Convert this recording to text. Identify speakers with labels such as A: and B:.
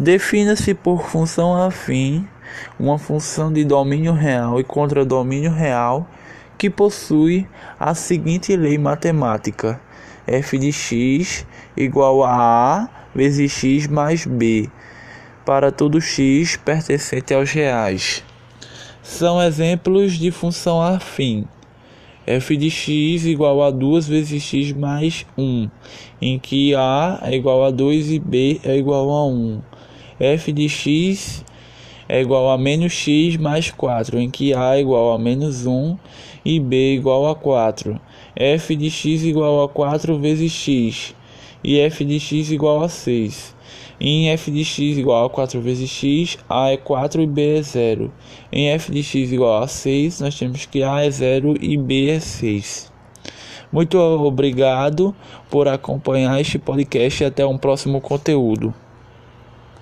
A: Defina-se por função afim uma função de domínio real e contradomínio real que possui a seguinte lei matemática: f de x igual a a vezes x mais b. Para todo x pertencente aos reais. São exemplos de função afim f de x igual a 2 vezes x mais 1, em que a é igual a 2 e b é igual a 1. f de x é igual a menos x mais 4, em que a é igual a menos 1 e b igual a 4. f de x igual a 4 vezes x e f de x igual a 6. Em f de x igual a 4 vezes x, a é 4 e b é 0. Em f de x igual a 6, nós temos que a é 0 e b é 6. Muito obrigado por acompanhar este podcast e até um próximo conteúdo.